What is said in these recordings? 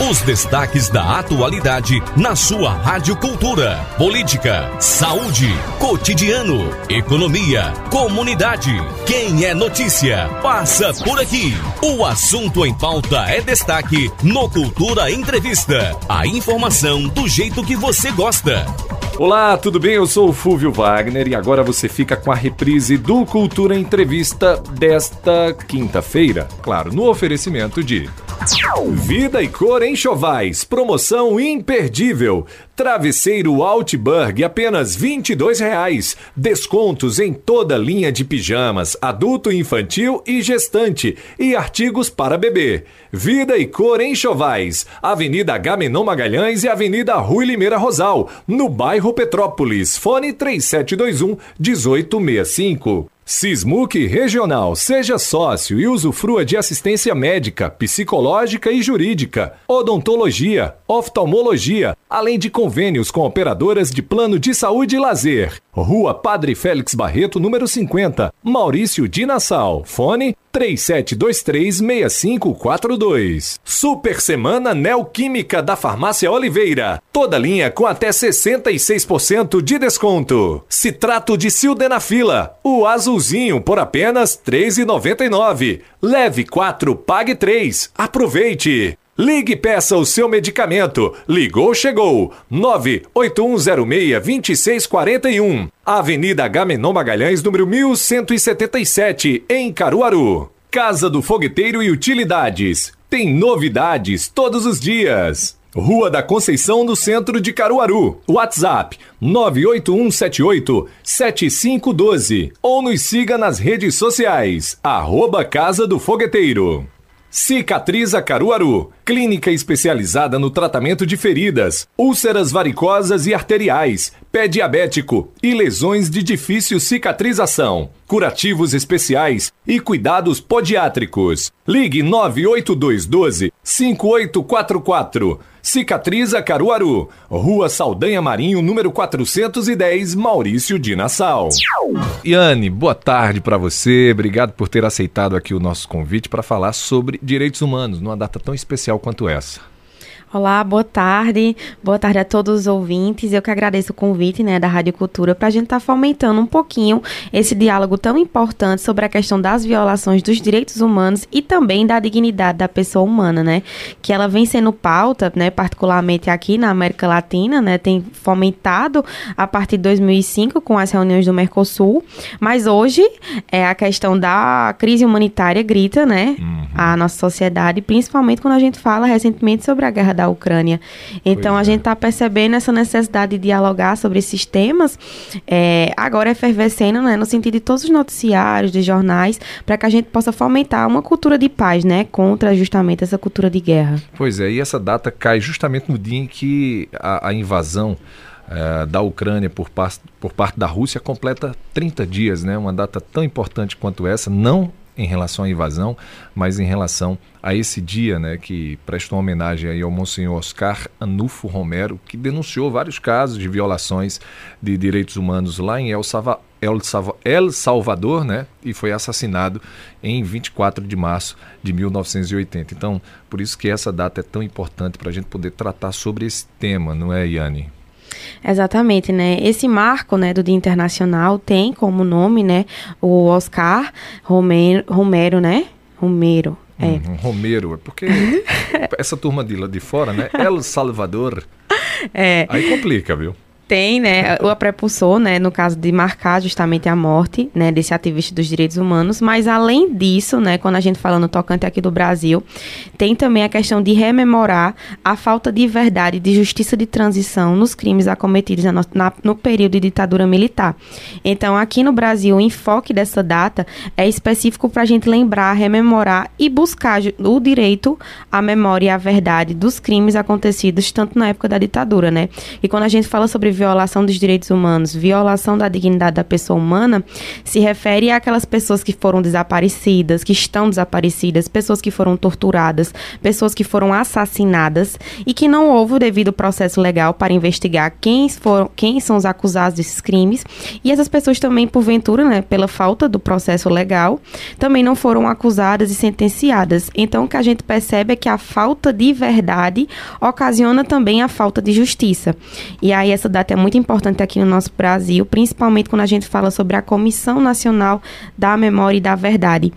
Os destaques da atualidade na sua Rádio Cultura. Política, saúde, cotidiano, economia, comunidade. Quem é notícia, passa por aqui. O assunto em pauta é destaque no Cultura Entrevista. A informação do jeito que você gosta. Olá, tudo bem? Eu sou o Fúvio Wagner e agora você fica com a reprise do Cultura Entrevista desta quinta-feira. Claro, no oferecimento de Vida e cor em Chovais, promoção imperdível. Travesseiro Altberg, apenas R$ 22,00. Descontos em toda linha de pijamas, adulto, infantil e gestante. E artigos para bebê. Vida e cor em Chovais, Avenida Gamenon Magalhães e Avenida Rui Limeira Rosal, no bairro Petrópolis. Fone 3721 1865. Sismuc Regional, seja sócio e usufrua de assistência médica, psicológica e jurídica, odontologia, oftalmologia, além de convênios com operadoras de plano de saúde e lazer. Rua Padre Félix Barreto, número 50, Maurício de Nassau. Fone 37236542. Super Semana Neoquímica da Farmácia Oliveira. Toda linha com até 66% de desconto. Citrato de sildenafila, o azulzinho por apenas R$ 3,99. Leve 4, pague 3. Aproveite! Ligue e peça o seu medicamento. Ligou, chegou. 98106-2641. Avenida Gamenon Magalhães, número 1177, em Caruaru. Casa do Fogueteiro e Utilidades. Tem novidades todos os dias. Rua da Conceição, no centro de Caruaru. WhatsApp 98178-7512. Ou nos siga nas redes sociais. Arroba Casa do Fogueteiro. Cicatriza Caruaru, clínica especializada no tratamento de feridas, úlceras varicosas e arteriais, pé diabético e lesões de difícil cicatrização, curativos especiais e cuidados podiátricos. Ligue 98212 5844. Cicatriza Caruaru, Rua Saldanha Marinho, número 410, Maurício de Nassau. Yane, boa tarde para você. Obrigado por ter aceitado aqui o nosso convite para falar sobre direitos humanos numa data tão especial quanto essa. Olá, boa tarde. Boa tarde a todos os ouvintes. Eu que agradeço o convite né, da Rádio Cultura para a gente estar tá fomentando um pouquinho esse diálogo tão importante sobre a questão das violações dos direitos humanos e também da dignidade da pessoa humana, né? Que ela vem sendo pauta, né, particularmente aqui na América Latina, né? Tem fomentado a partir de 2005 com as reuniões do Mercosul, mas hoje é a questão da crise humanitária grita, né? Uhum. A nossa sociedade, principalmente quando a gente fala recentemente sobre a guerra da da Ucrânia. Então, pois a é. gente está percebendo essa necessidade de dialogar sobre esses temas, é, agora efervescendo, né, no sentido de todos os noticiários, de jornais, para que a gente possa fomentar uma cultura de paz, né, contra justamente essa cultura de guerra. Pois é, e essa data cai justamente no dia em que a, a invasão é, da Ucrânia por, por parte da Rússia completa 30 dias, né? Uma data tão importante quanto essa, não em relação à invasão, mas em relação a esse dia, né, que presta uma homenagem aí ao Monsenhor Oscar Anufo Romero, que denunciou vários casos de violações de direitos humanos lá em El, Salva, El, Salva, El Salvador, né, e foi assassinado em 24 de março de 1980. Então, por isso que essa data é tão importante para a gente poder tratar sobre esse tema, não é, Yane? Exatamente, né? Esse marco, né, do Dia Internacional tem como nome, né, o Oscar Romero, Romero, né? Romero. É. Uhum, Romero, é porque essa turma de lá de fora, né? El Salvador. É. Aí complica, viu? Tem, né, o prepulsor, né, no caso de marcar justamente a morte, né, desse ativista dos direitos humanos, mas além disso, né, quando a gente fala no tocante aqui do Brasil, tem também a questão de rememorar a falta de verdade de justiça de transição nos crimes acometidos na, na, no período de ditadura militar. Então, aqui no Brasil, o enfoque dessa data é específico para a gente lembrar, rememorar e buscar o direito à memória e à verdade dos crimes acontecidos tanto na época da ditadura, né? E quando a gente fala sobre violação dos direitos humanos, violação da dignidade da pessoa humana, se refere àquelas pessoas que foram desaparecidas, que estão desaparecidas, pessoas que foram torturadas, pessoas que foram assassinadas e que não houve o devido processo legal para investigar quem, foram, quem são os acusados desses crimes. E essas pessoas também, porventura, né, pela falta do processo legal, também não foram acusadas e sentenciadas. Então, o que a gente percebe é que a falta de verdade ocasiona também a falta de justiça. E aí, essa data é muito importante aqui no nosso Brasil, principalmente quando a gente fala sobre a Comissão Nacional da Memória e da Verdade,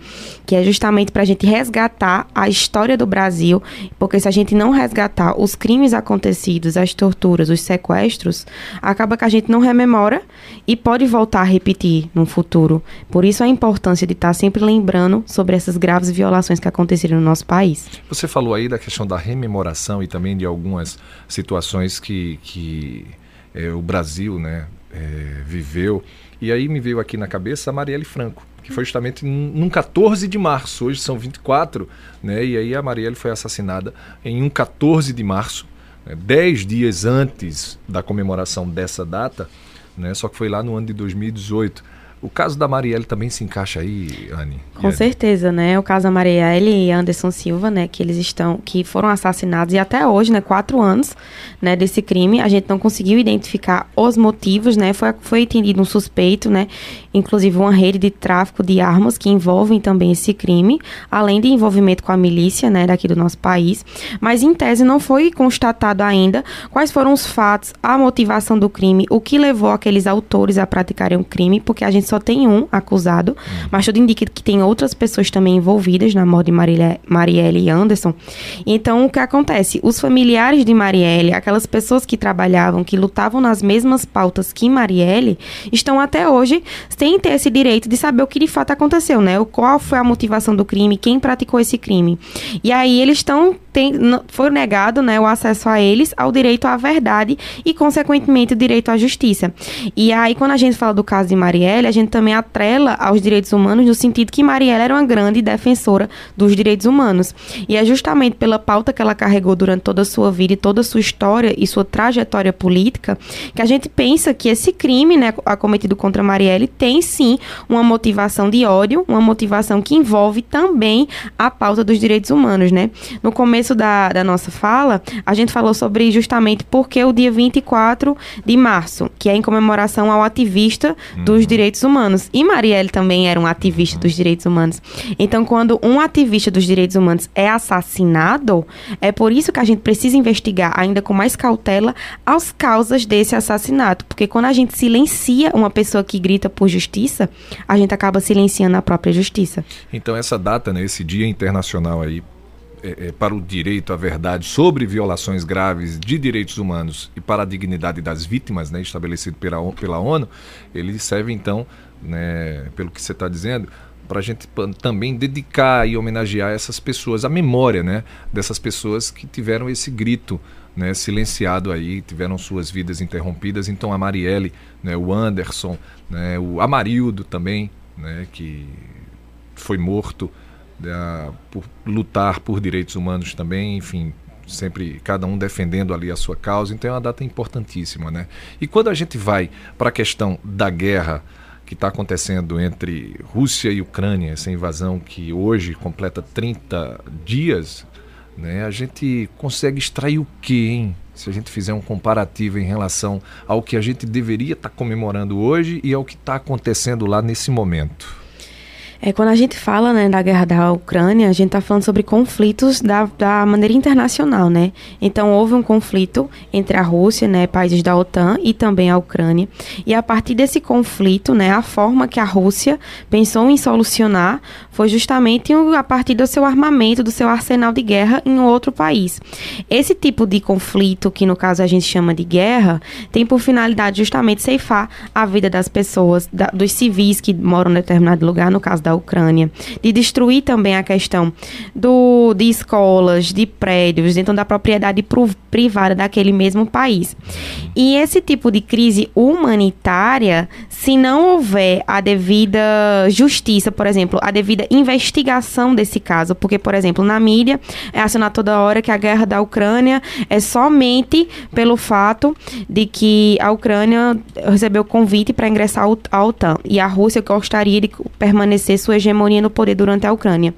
que é justamente para a gente resgatar a história do Brasil, porque se a gente não resgatar os crimes acontecidos, as torturas, os sequestros, acaba que a gente não rememora e pode voltar a repetir no futuro. Por isso a importância de estar tá sempre lembrando sobre essas graves violações que aconteceram no nosso país. Você falou aí da questão da rememoração e também de algumas situações que, que é, o Brasil né, é, viveu. E aí me veio aqui na cabeça a Marielle Franco, que foi justamente num 14 de março, hoje são 24, né? E aí a Marielle foi assassinada em um 14 de março, né, dez dias antes da comemoração dessa data, né? Só que foi lá no ano de 2018. O caso da Marielle também se encaixa aí, Anne? Com certeza, né? O caso da Marielle e Anderson Silva, né? Que eles estão, que foram assassinados e até hoje, né? Quatro anos, né? Desse crime, a gente não conseguiu identificar os motivos, né? Foi, foi entendido um suspeito, né? Inclusive uma rede de tráfico de armas que envolvem também esse crime, além de envolvimento com a milícia, né? Daqui do nosso país. Mas em tese não foi constatado ainda quais foram os fatos, a motivação do crime, o que levou aqueles autores a praticarem o crime, porque a gente só tem um acusado, uhum. mas tudo indica que tem outras pessoas também envolvidas na morte de Marielle, Marielle e Anderson. Então, o que acontece? Os familiares de Marielle, aquelas pessoas que trabalhavam, que lutavam nas mesmas pautas que Marielle, estão até hoje sem ter esse direito de saber o que de fato aconteceu, né? Qual foi a motivação do crime, quem praticou esse crime. E aí eles estão tem, foi negado né, o acesso a eles ao direito à verdade e, consequentemente, o direito à justiça. E aí, quando a gente fala do caso de Marielle, a gente também atrela aos direitos humanos no sentido que Marielle era uma grande defensora dos direitos humanos. E é justamente pela pauta que ela carregou durante toda a sua vida e toda a sua história e sua trajetória política que a gente pensa que esse crime né, acometido contra Marielle tem sim uma motivação de ódio, uma motivação que envolve também a pauta dos direitos humanos, né? No começo da, da nossa fala, a gente falou sobre justamente porque o dia 24 de março, que é em comemoração ao ativista dos uhum. direitos humanos. E Marielle também era um ativista dos direitos humanos. Então, quando um ativista dos direitos humanos é assassinado, é por isso que a gente precisa investigar ainda com mais cautela as causas desse assassinato. Porque quando a gente silencia uma pessoa que grita por justiça, a gente acaba silenciando a própria justiça. Então, essa data, né, esse dia internacional aí é, é, para o direito à verdade sobre violações graves de direitos humanos e para a dignidade das vítimas, né, estabelecido pela, pela ONU, ele serve então, né, pelo que você está dizendo, para a gente também dedicar e homenagear essas pessoas, a memória né, dessas pessoas que tiveram esse grito né, silenciado aí, tiveram suas vidas interrompidas. Então a Marielle, né, o Anderson, né, o Amarildo também, né, que foi morto por lutar por direitos humanos também, enfim, sempre cada um defendendo ali a sua causa. Então é uma data importantíssima, né? E quando a gente vai para a questão da guerra que está acontecendo entre Rússia e Ucrânia, essa invasão que hoje completa 30 dias, né? A gente consegue extrair o quê, hein? Se a gente fizer um comparativo em relação ao que a gente deveria estar tá comemorando hoje e ao que está acontecendo lá nesse momento. É, quando a gente fala né, da guerra da Ucrânia, a gente está falando sobre conflitos da, da maneira internacional, né? Então, houve um conflito entre a Rússia, né, países da OTAN, e também a Ucrânia. E a partir desse conflito, né, a forma que a Rússia pensou em solucionar foi justamente a partir do seu armamento, do seu arsenal de guerra em outro país. Esse tipo de conflito, que no caso a gente chama de guerra, tem por finalidade justamente ceifar a vida das pessoas, da, dos civis que moram em determinado lugar, no caso da Ucrânia, de destruir também a questão do, de escolas, de prédios, então da propriedade privada daquele mesmo país. E esse tipo de crise humanitária, se não houver a devida justiça, por exemplo, a devida investigação desse caso, porque, por exemplo, na mídia é acionado toda hora que a guerra da Ucrânia é somente pelo fato de que a Ucrânia recebeu convite para ingressar à OTAN e a Rússia gostaria de permanecer sua hegemonia no poder durante a Ucrânia.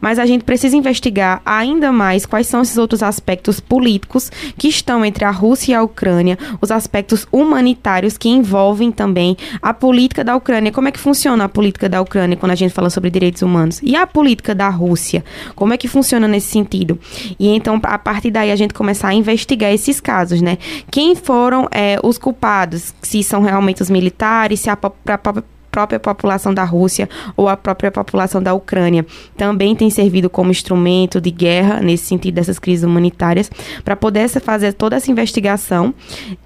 Mas a gente precisa investigar ainda mais quais são esses outros aspectos políticos que estão entre a Rússia e a Ucrânia, os aspectos humanitários que envolvem também a política da Ucrânia. Como é que funciona a política da Ucrânia quando a gente fala sobre direitos humanos? E a política da Rússia? Como é que funciona nesse sentido? E então, a partir daí, a gente começar a investigar esses casos, né? Quem foram é, os culpados? Se são realmente os militares, se a, a, a própria população da Rússia ou a própria população da Ucrânia também tem servido como instrumento de guerra nesse sentido dessas crises humanitárias para poder fazer toda essa investigação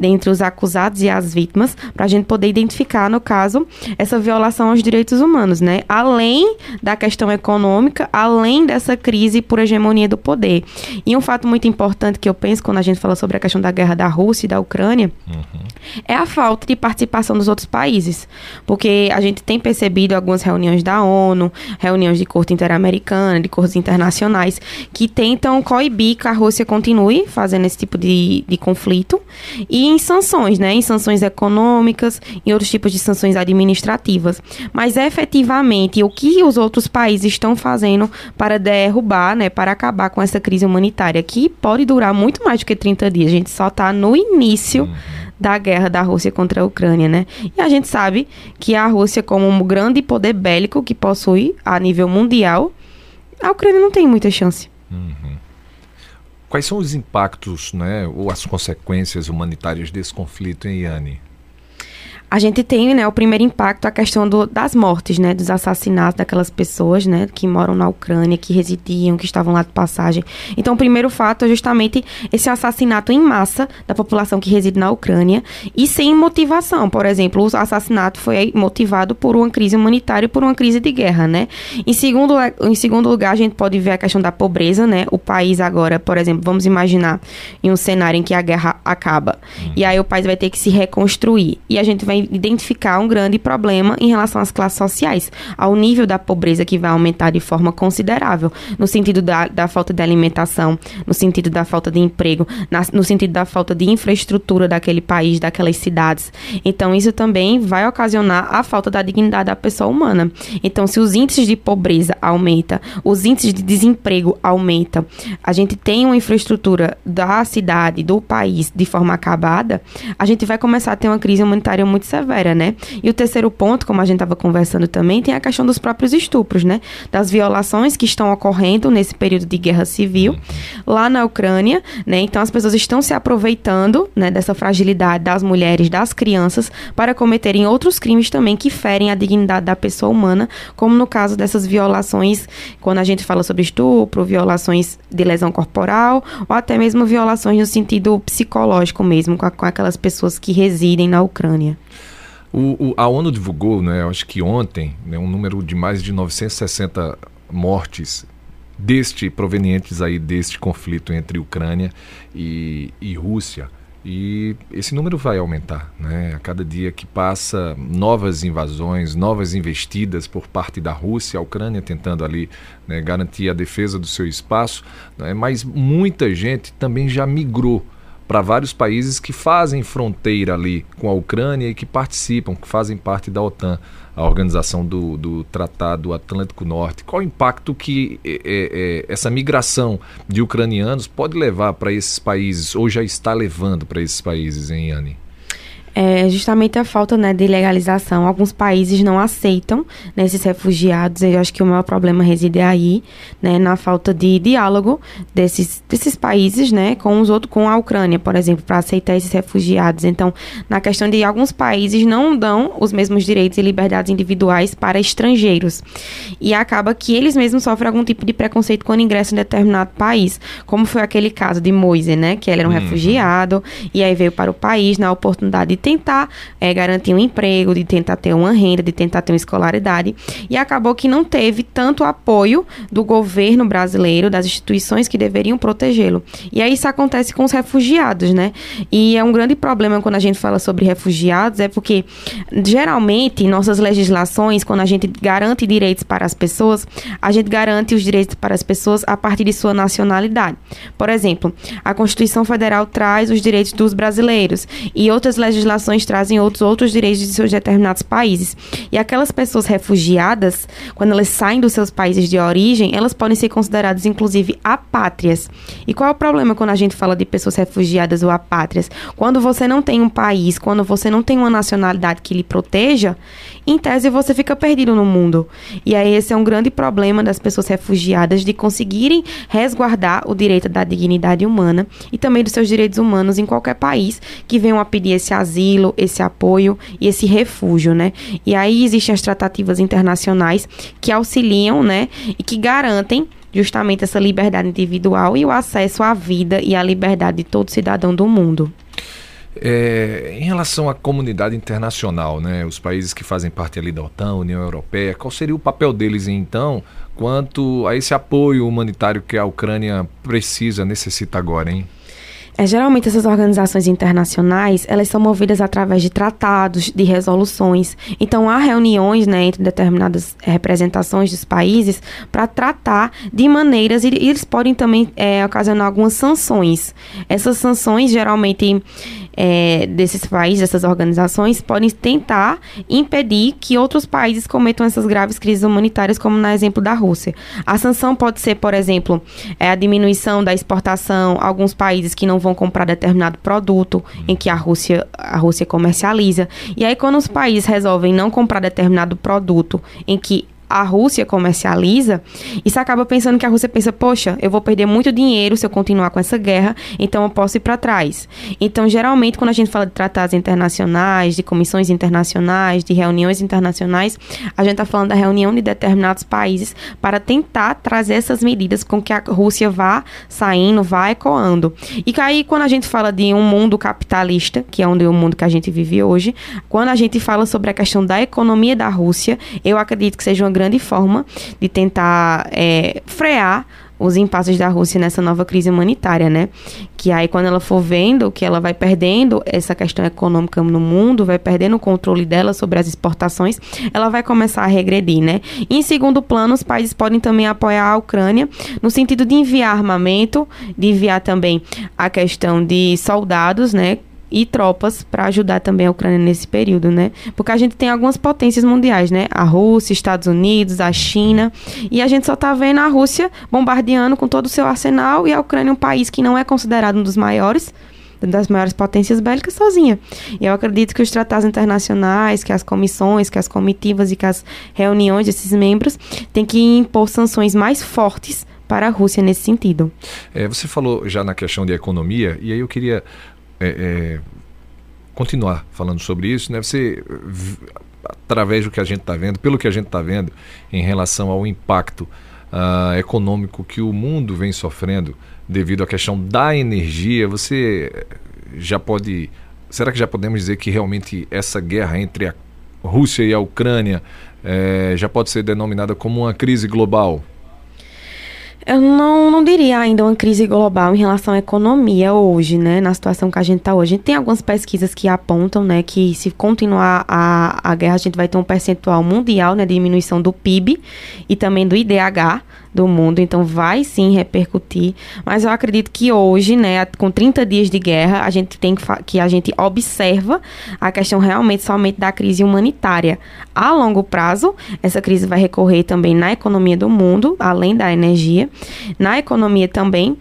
entre os acusados e as vítimas para a gente poder identificar no caso essa violação aos direitos humanos, né? Além da questão econômica, além dessa crise por hegemonia do poder. E um fato muito importante que eu penso quando a gente fala sobre a questão da guerra da Rússia e da Ucrânia uhum. é a falta de participação dos outros países, porque a gente tem percebido algumas reuniões da ONU, reuniões de corte interamericana, de cortes internacionais, que tentam coibir que a Rússia continue fazendo esse tipo de, de conflito, e em sanções, né? Em sanções econômicas, em outros tipos de sanções administrativas. Mas efetivamente, o que os outros países estão fazendo para derrubar, né? Para acabar com essa crise humanitária, que pode durar muito mais do que 30 dias. A gente só está no início. Uhum da guerra da Rússia contra a Ucrânia, né? E a gente sabe que a Rússia, como um grande poder bélico que possui a nível mundial, a Ucrânia não tem muita chance. Uhum. Quais são os impactos, né, ou as consequências humanitárias desse conflito em Yane? A gente tem, né, o primeiro impacto, a questão do, das mortes, né, dos assassinatos daquelas pessoas, né, que moram na Ucrânia, que residiam, que estavam lá de passagem. Então, o primeiro fato é justamente esse assassinato em massa da população que reside na Ucrânia e sem motivação. Por exemplo, o assassinato foi motivado por uma crise humanitária e por uma crise de guerra, né. Em segundo, em segundo lugar, a gente pode ver a questão da pobreza, né. O país agora, por exemplo, vamos imaginar em um cenário em que a guerra acaba e aí o país vai ter que se reconstruir e a gente vai identificar um grande problema em relação às classes sociais, ao nível da pobreza que vai aumentar de forma considerável, no sentido da, da falta de alimentação, no sentido da falta de emprego, na, no sentido da falta de infraestrutura daquele país, daquelas cidades. Então, isso também vai ocasionar a falta da dignidade da pessoa humana. Então, se os índices de pobreza aumentam, os índices de desemprego aumentam, a gente tem uma infraestrutura da cidade, do país, de forma acabada, a gente vai começar a ter uma crise humanitária muito severa, né? E o terceiro ponto, como a gente estava conversando também, tem a questão dos próprios estupros, né? Das violações que estão ocorrendo nesse período de guerra civil lá na Ucrânia, né? Então as pessoas estão se aproveitando, né, dessa fragilidade das mulheres, das crianças, para cometerem outros crimes também que ferem a dignidade da pessoa humana, como no caso dessas violações, quando a gente fala sobre estupro, violações de lesão corporal, ou até mesmo violações no sentido psicológico mesmo, com, a, com aquelas pessoas que residem na Ucrânia. O, o, a ONU divulgou, né, acho que ontem, né, um número de mais de 960 mortes deste provenientes aí deste conflito entre Ucrânia e, e Rússia. E esse número vai aumentar, né? A cada dia que passa, novas invasões, novas investidas por parte da Rússia, a Ucrânia tentando ali né, garantir a defesa do seu espaço, né? mas muita gente também já migrou para vários países que fazem fronteira ali com a Ucrânia e que participam, que fazem parte da OTAN, a organização do, do Tratado Atlântico Norte. Qual o impacto que é, é, essa migração de ucranianos pode levar para esses países, ou já está levando para esses países, hein, Anne? É justamente a falta né, de legalização. Alguns países não aceitam né, esses refugiados. Eu acho que o maior problema reside aí, né, na falta de diálogo desses, desses países né, com os outros, com a Ucrânia, por exemplo, para aceitar esses refugiados. Então, na questão de alguns países não dão os mesmos direitos e liberdades individuais para estrangeiros. E acaba que eles mesmos sofrem algum tipo de preconceito quando ingressam em determinado país, como foi aquele caso de Moise, né, que ele era um uhum. refugiado e aí veio para o país na oportunidade de tentar é, garantir um emprego, de tentar ter uma renda, de tentar ter uma escolaridade. E acabou que não teve tanto apoio do governo brasileiro, das instituições que deveriam protegê-lo. E aí isso acontece com os refugiados, né? E é um grande problema quando a gente fala sobre refugiados, é porque geralmente nossas legislações, quando a gente garante direitos para as pessoas, a gente garante os direitos para as pessoas a partir de sua nacionalidade. Por exemplo, a Constituição Federal traz os direitos dos brasileiros e outras legislações trazem outros outros direitos de seus determinados países. E aquelas pessoas refugiadas, quando elas saem dos seus países de origem, elas podem ser consideradas inclusive apátrias. E qual é o problema quando a gente fala de pessoas refugiadas ou apátrias? Quando você não tem um país, quando você não tem uma nacionalidade que lhe proteja, em tese você fica perdido no mundo. E aí esse é um grande problema das pessoas refugiadas de conseguirem resguardar o direito da dignidade humana e também dos seus direitos humanos em qualquer país que venham a pedir esse asilo, esse apoio e esse refúgio, né? E aí existem as tratativas internacionais que auxiliam, né, e que garantem justamente essa liberdade individual e o acesso à vida e à liberdade de todo cidadão do mundo. É, em relação à comunidade internacional, né, os países que fazem parte ali da OTAN, União Europeia, qual seria o papel deles então quanto a esse apoio humanitário que a Ucrânia precisa, necessita agora, hein? É, geralmente essas organizações internacionais, elas são movidas através de tratados, de resoluções. Então há reuniões né, entre determinadas representações dos países para tratar de maneiras e, e eles podem também é, ocasionar algumas sanções. Essas sanções geralmente é, desses países, dessas organizações, podem tentar impedir que outros países cometam essas graves crises humanitárias, como no exemplo da Rússia. A sanção pode ser, por exemplo, é, a diminuição da exportação, alguns países que não vão comprar determinado produto em que a Rússia, a Rússia comercializa. E aí, quando os países resolvem não comprar determinado produto em que a Rússia comercializa, você acaba pensando que a Rússia pensa, poxa, eu vou perder muito dinheiro se eu continuar com essa guerra, então eu posso ir para trás. Então, geralmente, quando a gente fala de tratados internacionais, de comissões internacionais, de reuniões internacionais, a gente está falando da reunião de determinados países para tentar trazer essas medidas com que a Rússia vá saindo, vá ecoando. E aí, quando a gente fala de um mundo capitalista, que é onde é o mundo que a gente vive hoje, quando a gente fala sobre a questão da economia da Rússia, eu acredito que seja uma grande forma de tentar é, frear os impasses da Rússia nessa nova crise humanitária, né? Que aí quando ela for vendo que ela vai perdendo essa questão econômica no mundo, vai perdendo o controle dela sobre as exportações, ela vai começar a regredir, né? Em segundo plano, os países podem também apoiar a Ucrânia no sentido de enviar armamento, de enviar também a questão de soldados, né? E tropas para ajudar também a Ucrânia nesse período, né? Porque a gente tem algumas potências mundiais, né? A Rússia, Estados Unidos, a China, e a gente só tá vendo a Rússia bombardeando com todo o seu arsenal e a Ucrânia um país que não é considerado um dos maiores, das maiores potências bélicas sozinha. E eu acredito que os tratados internacionais, que as comissões, que as comitivas e que as reuniões desses membros têm que impor sanções mais fortes para a Rússia nesse sentido. É, você falou já na questão de economia, e aí eu queria é, é, continuar falando sobre isso, né? Você, através do que a gente está vendo, pelo que a gente está vendo em relação ao impacto uh, econômico que o mundo vem sofrendo devido à questão da energia, você já pode. Será que já podemos dizer que realmente essa guerra entre a Rússia e a Ucrânia é, já pode ser denominada como uma crise global? Eu não, não diria ainda uma crise global em relação à economia hoje, né? Na situação que a gente está hoje. A gente tem algumas pesquisas que apontam, né, que se continuar a, a guerra, a gente vai ter um percentual mundial, né, de diminuição do PIB e também do IDH do mundo, então vai sim repercutir. Mas eu acredito que hoje, né, com 30 dias de guerra, a gente tem que, que a gente observa a questão realmente somente da crise humanitária. A longo prazo, essa crise vai recorrer também na economia do mundo, além da energia, na economia também.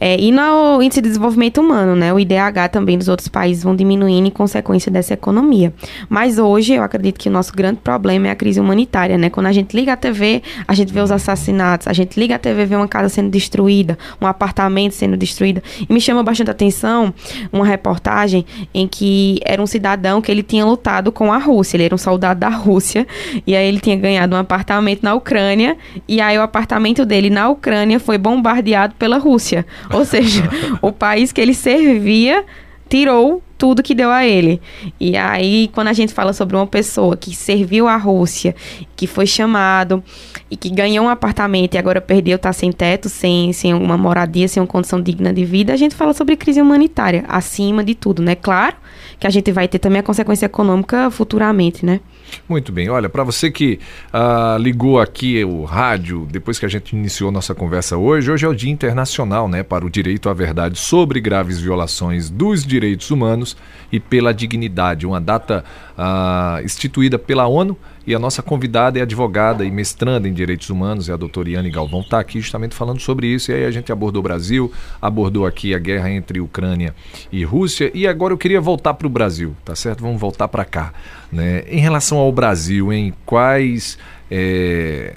É, e no índice de desenvolvimento humano, né? O IDH também dos outros países vão diminuindo em consequência dessa economia. Mas hoje eu acredito que o nosso grande problema é a crise humanitária, né? Quando a gente liga a TV, a gente vê os assassinatos, a gente liga a TV, vê uma casa sendo destruída, um apartamento sendo destruído. E me chama bastante atenção uma reportagem em que era um cidadão que ele tinha lutado com a Rússia, ele era um soldado da Rússia, e aí ele tinha ganhado um apartamento na Ucrânia, e aí o apartamento dele na Ucrânia foi bombardeado pela Rússia. Ou seja, o país que ele servia tirou tudo que deu a ele. E aí, quando a gente fala sobre uma pessoa que serviu a Rússia, que foi chamado e que ganhou um apartamento e agora perdeu, tá sem teto, sem, sem uma moradia, sem uma condição digna de vida, a gente fala sobre crise humanitária, acima de tudo, né? Claro que a gente vai ter também a consequência econômica futuramente, né? Muito bem. Olha, para você que uh, ligou aqui o rádio depois que a gente iniciou nossa conversa hoje, hoje é o Dia Internacional né, para o Direito à Verdade sobre graves violações dos direitos humanos e pela dignidade, uma data uh, instituída pela ONU e a nossa convidada é advogada e mestranda em direitos humanos, é a doutora Iane Galvão, está aqui justamente falando sobre isso. E aí a gente abordou o Brasil, abordou aqui a guerra entre Ucrânia e Rússia. E agora eu queria voltar para o Brasil, tá certo? Vamos voltar para cá. Né? Em relação ao Brasil, em quais é,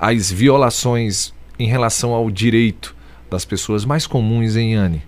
as violações em relação ao direito das pessoas mais comuns em Iane?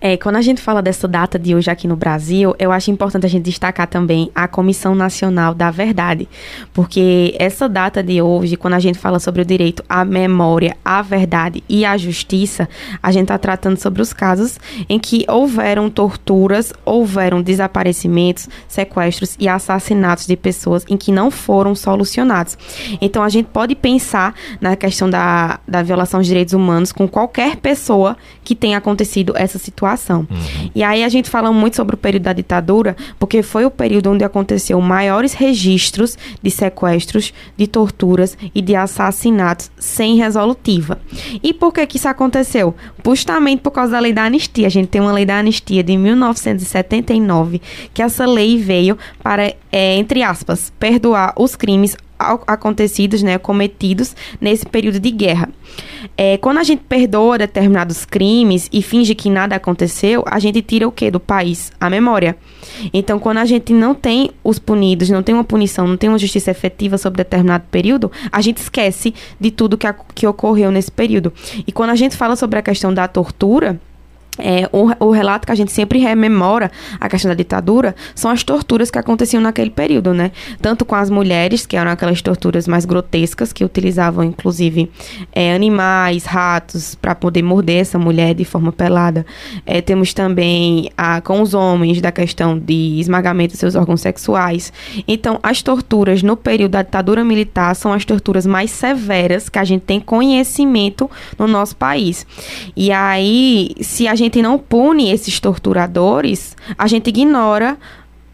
É, quando a gente fala dessa data de hoje aqui no Brasil, eu acho importante a gente destacar também a Comissão Nacional da Verdade, porque essa data de hoje, quando a gente fala sobre o direito à memória, à verdade e à justiça, a gente está tratando sobre os casos em que houveram torturas, houveram desaparecimentos, sequestros e assassinatos de pessoas em que não foram solucionados. Então a gente pode pensar na questão da, da violação dos direitos humanos com qualquer pessoa que tenha acontecido essa situação situação. Uhum. E aí a gente fala muito sobre o período da ditadura, porque foi o período onde aconteceu maiores registros de sequestros, de torturas e de assassinatos sem resolutiva. E por que que isso aconteceu? Justamente por causa da lei da anistia. A gente tem uma lei da anistia de 1979, que essa lei veio para, é, entre aspas, perdoar os crimes acontecidos, né, cometidos nesse período de guerra. É, quando a gente perdoa determinados crimes e finge que nada aconteceu, a gente tira o que do país? A memória. Então, quando a gente não tem os punidos, não tem uma punição, não tem uma justiça efetiva sobre determinado período, a gente esquece de tudo que, que ocorreu nesse período. E quando a gente fala sobre a questão da tortura, é, o, o, relato que a gente sempre rememora a questão da ditadura são as torturas que aconteciam naquele período, né? Tanto com as mulheres, que eram aquelas torturas mais grotescas, que utilizavam inclusive é, animais, ratos, para poder morder essa mulher de forma pelada. É, temos também a, com os homens da questão de esmagamento de seus órgãos sexuais. Então, as torturas no período da ditadura militar são as torturas mais severas que a gente tem conhecimento no nosso país. E aí, se a gente gente não pune esses torturadores, a gente ignora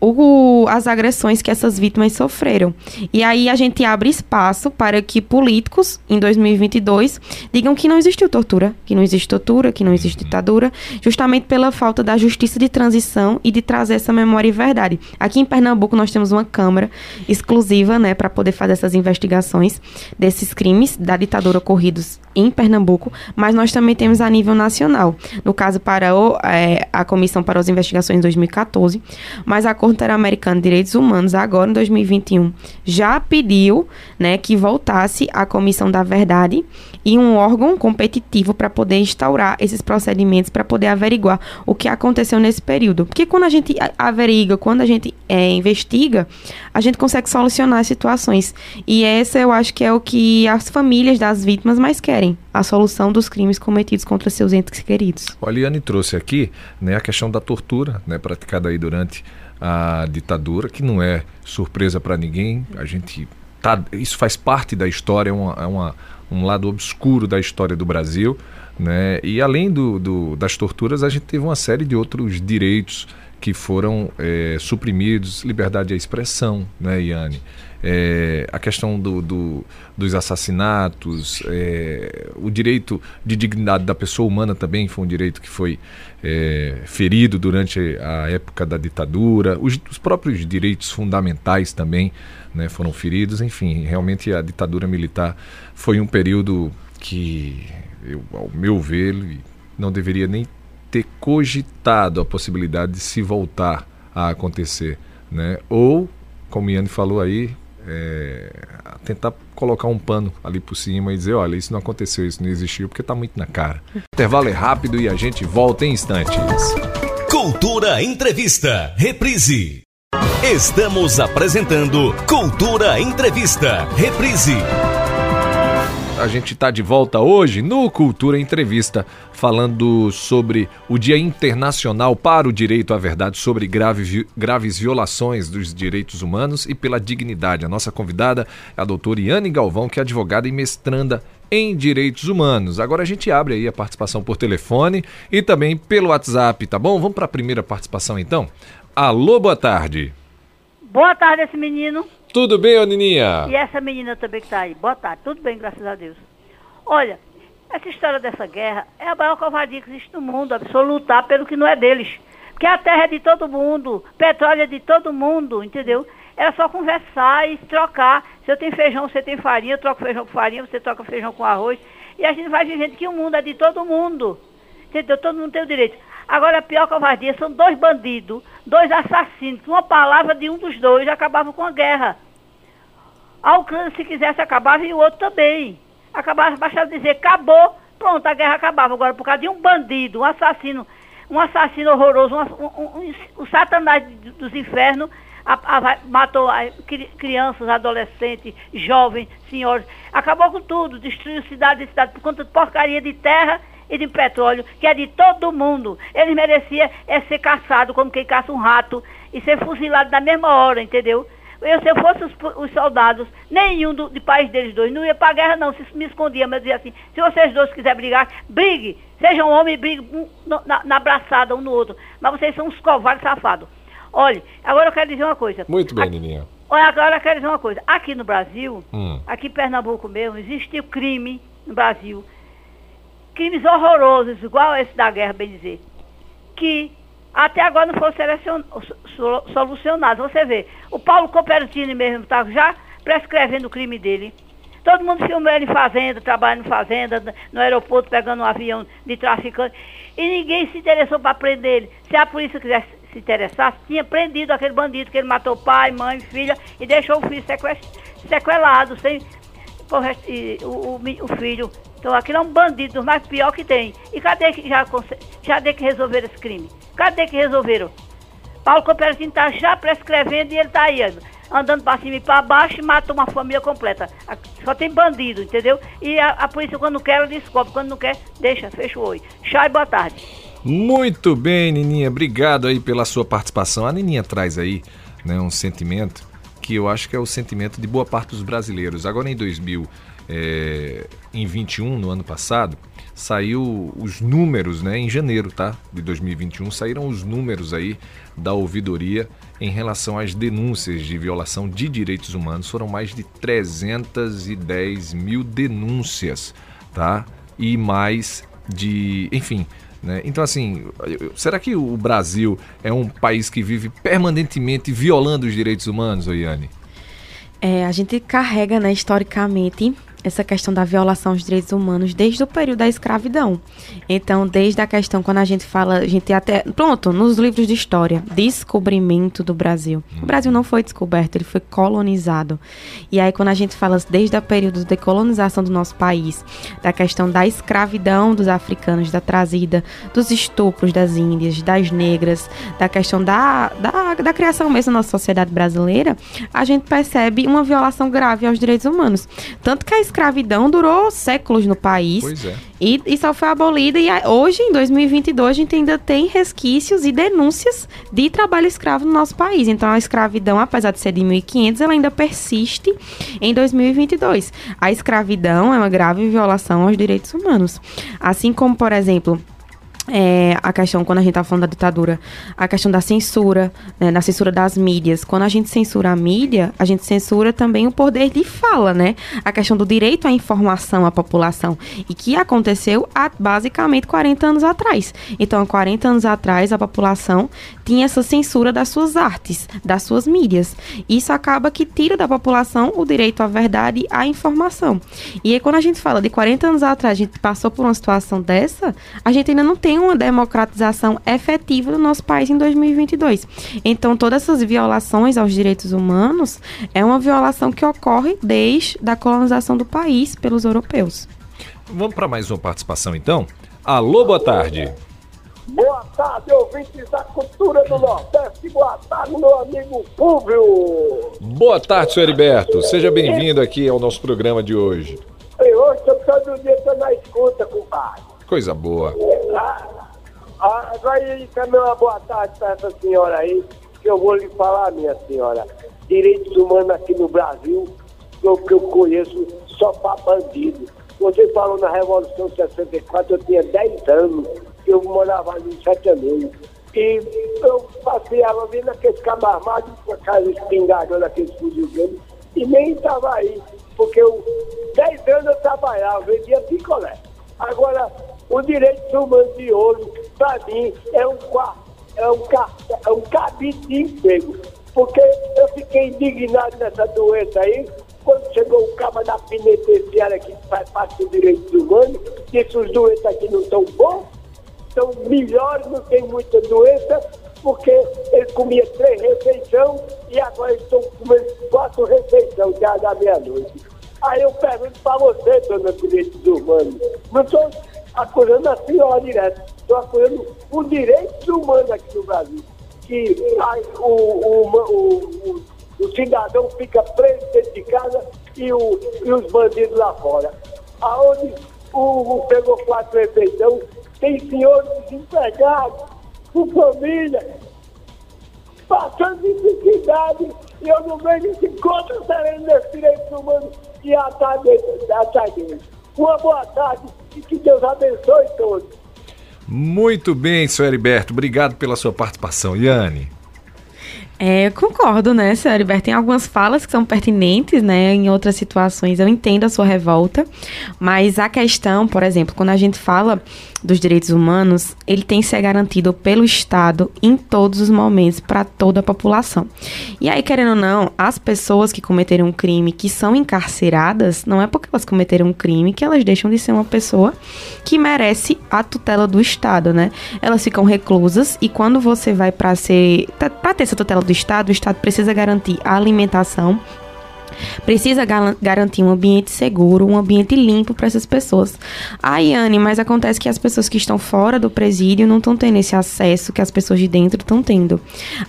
o, as agressões que essas vítimas sofreram. E aí a gente abre espaço para que políticos, em 2022, digam que não existiu tortura, que não existe tortura, que não existe ditadura, justamente pela falta da justiça de transição e de trazer essa memória e verdade. Aqui em Pernambuco nós temos uma câmara exclusiva, né, para poder fazer essas investigações desses crimes da ditadura ocorridos em Pernambuco, mas nós também temos a nível nacional. No caso, para o, é, a Comissão para as Investigações em 2014, mas a Interamericana de Direitos Humanos, agora em 2021, já pediu né, que voltasse a Comissão da Verdade e um órgão competitivo para poder instaurar esses procedimentos, para poder averiguar o que aconteceu nesse período. Porque quando a gente averigua, quando a gente é, investiga, a gente consegue solucionar as situações. E essa eu acho que é o que as famílias das vítimas mais querem a solução dos crimes cometidos contra seus entes queridos. O Aliane trouxe aqui né, a questão da tortura né, praticada aí durante a ditadura, que não é surpresa para ninguém. A gente tá, isso faz parte da história, é, uma, é uma, um lado obscuro da história do Brasil. Né? E além do, do, das torturas, a gente teve uma série de outros direitos que foram é, suprimidos, liberdade de expressão, né, Iane? É, a questão do, do dos assassinatos, é, o direito de dignidade da pessoa humana também foi um direito que foi é, ferido durante a época da ditadura, os, os próprios direitos fundamentais também né, foram feridos, enfim, realmente a ditadura militar foi um período que, eu, ao meu ver, não deveria nem ter cogitado a possibilidade de se voltar a acontecer, né? Ou, como Iane falou aí, é, tentar colocar um pano ali por cima e dizer, olha, isso não aconteceu, isso não existiu, porque está muito na cara. O intervalo é rápido e a gente volta em instantes. Cultura Entrevista, reprise. Estamos apresentando Cultura Entrevista, reprise. A gente está de volta hoje no Cultura Entrevista, falando sobre o Dia Internacional para o Direito à Verdade, sobre grave, graves violações dos direitos humanos e pela dignidade. A nossa convidada é a doutora Iane Galvão, que é advogada e mestranda em direitos humanos. Agora a gente abre aí a participação por telefone e também pelo WhatsApp, tá bom? Vamos para a primeira participação então. Alô, boa tarde. Boa tarde, esse menino. Tudo bem, ô Nininha? E essa menina também que está aí. Boa tarde. Tudo bem, graças a Deus. Olha, essa história dessa guerra é a maior covardia que existe no mundo, absolutar pelo que não é deles. Porque a terra é de todo mundo, petróleo é de todo mundo, entendeu? Era só conversar e trocar. Se eu tenho feijão, você tem farinha, eu troco feijão com farinha, você troca feijão com arroz. E a gente vai vivendo que o mundo é de todo mundo. Entendeu? Todo mundo tem o direito. Agora, a pior covardia são dois bandidos, dois assassinos, uma palavra de um dos dois acabava com a guerra. A Ucrânia, se quisesse, acabava e o outro também. Acabava, bastava dizer, acabou, pronto, a guerra acabava. Agora, por causa de um bandido, um assassino, um assassino horroroso, um, um, um, satanás dos infernos, a, a, matou a, crianças, adolescentes, jovens, senhores, acabou com tudo, destruiu cidade e cidade por conta de porcaria de terra e de petróleo, que é de todo mundo. Ele merecia é ser caçado como quem caça um rato e ser fuzilado na mesma hora, entendeu? Eu, se eu fosse os, os soldados, nenhum do, de país deles dois, não ia para a guerra não, se me escondia, mas dizia assim, se vocês dois quiserem brigar, brigue, sejam homens e briguem um, na, na abraçada um no outro. Mas vocês são uns covardes safados. Olha, agora eu quero dizer uma coisa. Muito bem, Nininha. Olha, agora eu quero dizer uma coisa. Aqui no Brasil, hum. aqui em Pernambuco mesmo, existe o crime no Brasil crimes horrorosos, igual esse da guerra, bem dizer, que até agora não foram solucionados. Você vê, o Paulo Copertini mesmo está já prescrevendo o crime dele. Todo mundo filmou ele em fazenda, trabalhando em fazenda, no aeroporto, pegando um avião de traficante. E ninguém se interessou para prender ele. Se a polícia quisesse se interessar, tinha prendido aquele bandido que ele matou pai, mãe, filha e deixou o filho sequelado, sem o, o, o filho então aquilo é um bandido mais pior que tem. E cadê que já, já que resolveram esse crime? Cadê que resolveram? Paulo Cooperatinho está já prescrevendo e ele está aí, andando para cima e para baixo e matou uma família completa. Só tem bandido, entendeu? E a, a polícia quando quer, descobre. Quando não quer, deixa, fecha o olho. Tchau e boa tarde. Muito bem, Nininha. Obrigado aí pela sua participação. A Nininha traz aí né, um sentimento que eu acho que é o sentimento de boa parte dos brasileiros. Agora em 2000 é, em 21, no ano passado, saiu os números, né, em janeiro, tá, de 2021, saíram os números aí da ouvidoria em relação às denúncias de violação de direitos humanos. Foram mais de 310 mil denúncias, tá? E mais de, enfim, né? Então, assim, será que o Brasil é um país que vive permanentemente violando os direitos humanos, Oiane? É, a gente carrega, né, historicamente, essa questão da violação aos direitos humanos desde o período da escravidão. Então, desde a questão, quando a gente fala, a gente até. Pronto, nos livros de história, descobrimento do Brasil. O Brasil não foi descoberto, ele foi colonizado. E aí, quando a gente fala desde o período de colonização do nosso país, da questão da escravidão dos africanos, da trazida, dos estupros das índias, das negras, da questão da, da, da criação mesmo da nossa sociedade brasileira, a gente percebe uma violação grave aos direitos humanos. Tanto que a escravidão durou séculos no país. Pois é. E, e só foi abolida. E hoje, em 2022, a gente ainda tem resquícios e denúncias de trabalho escravo no nosso país. Então, a escravidão, apesar de ser de 1500, ela ainda persiste em 2022. A escravidão é uma grave violação aos direitos humanos. Assim como, por exemplo é, a questão, quando a gente está falando da ditadura, a questão da censura, né, da censura das mídias. Quando a gente censura a mídia, a gente censura também o poder de fala, né? A questão do direito à informação à população. E que aconteceu há basicamente 40 anos atrás. Então, há 40 anos atrás, a população tinha essa censura das suas artes, das suas mídias. Isso acaba que tira da população o direito à verdade à informação. E aí, quando a gente fala de 40 anos atrás, a gente passou por uma situação dessa, a gente ainda não tem uma democratização efetiva do nosso país em 2022. Então, todas essas violações aos direitos humanos é uma violação que ocorre desde a colonização do país pelos europeus. Vamos para mais uma participação, então? Alô, boa tarde. Boa tarde, ouvintes da cultura do Nordeste. Boa tarde, meu amigo Fúvio. Boa tarde, senhor Heriberto. Seja bem-vindo aqui ao nosso programa de hoje. E hoje todo dia estou na escuta, compadre. Coisa boa. Ah, ah, agora também uma boa tarde para essa senhora aí, que eu vou lhe falar, minha senhora. Direitos humanos aqui no Brasil, o que eu conheço só para bandido. Você falou na Revolução 64, eu tinha 10 anos, eu morava ali em Sete Anões. E eu passeava vendo aqueles cabos armados com aquelas espingardas, aqueles fuzil deles, e nem estava aí, porque eu, 10 anos eu trabalhava, vendia picolé. Agora, o direito humano de ouro, para mim, é um, é um, é um cabide de emprego. Porque eu fiquei indignado nessa doença aí, quando chegou o cabo da penitenciária que faz parte dos direitos humanos, disse os doentes aqui não estão bons, são melhores, não tem muita doença, porque eles comiam três refeições e agora estão comendo quatro refeições já da meia-noite. Aí eu pergunto para você, dona Direitos Humanos, não estou acusando a senhora direto, estou acusando o direito humano aqui no Brasil, que o, o, o, o, cidadão fica preso dentro de casa e, e os bandidos lá fora. Aonde o, pegou quatro refeições, tem senhores desempregados, com família, passando necessidade, e eu não vejo esse contra sereno desse direito humano e dele. Uma boa tarde e que Deus abençoe todos. Muito bem, senhor Heriberto. Obrigado pela sua participação. Yane. É, concordo, né, senhor Heriberto? Tem algumas falas que são pertinentes, né? Em outras situações eu entendo a sua revolta, mas a questão, por exemplo, quando a gente fala dos direitos humanos, ele tem que ser garantido pelo Estado em todos os momentos para toda a população. E aí, querendo ou não, as pessoas que cometeram um crime, que são encarceradas, não é porque elas cometeram um crime que elas deixam de ser uma pessoa que merece a tutela do Estado, né? Elas ficam reclusas e quando você vai para ser para ter essa tutela do Estado, o Estado precisa garantir a alimentação Precisa garantir um ambiente seguro, um ambiente limpo para essas pessoas. Ai, Anne, mas acontece que as pessoas que estão fora do presídio não estão tendo esse acesso que as pessoas de dentro estão tendo.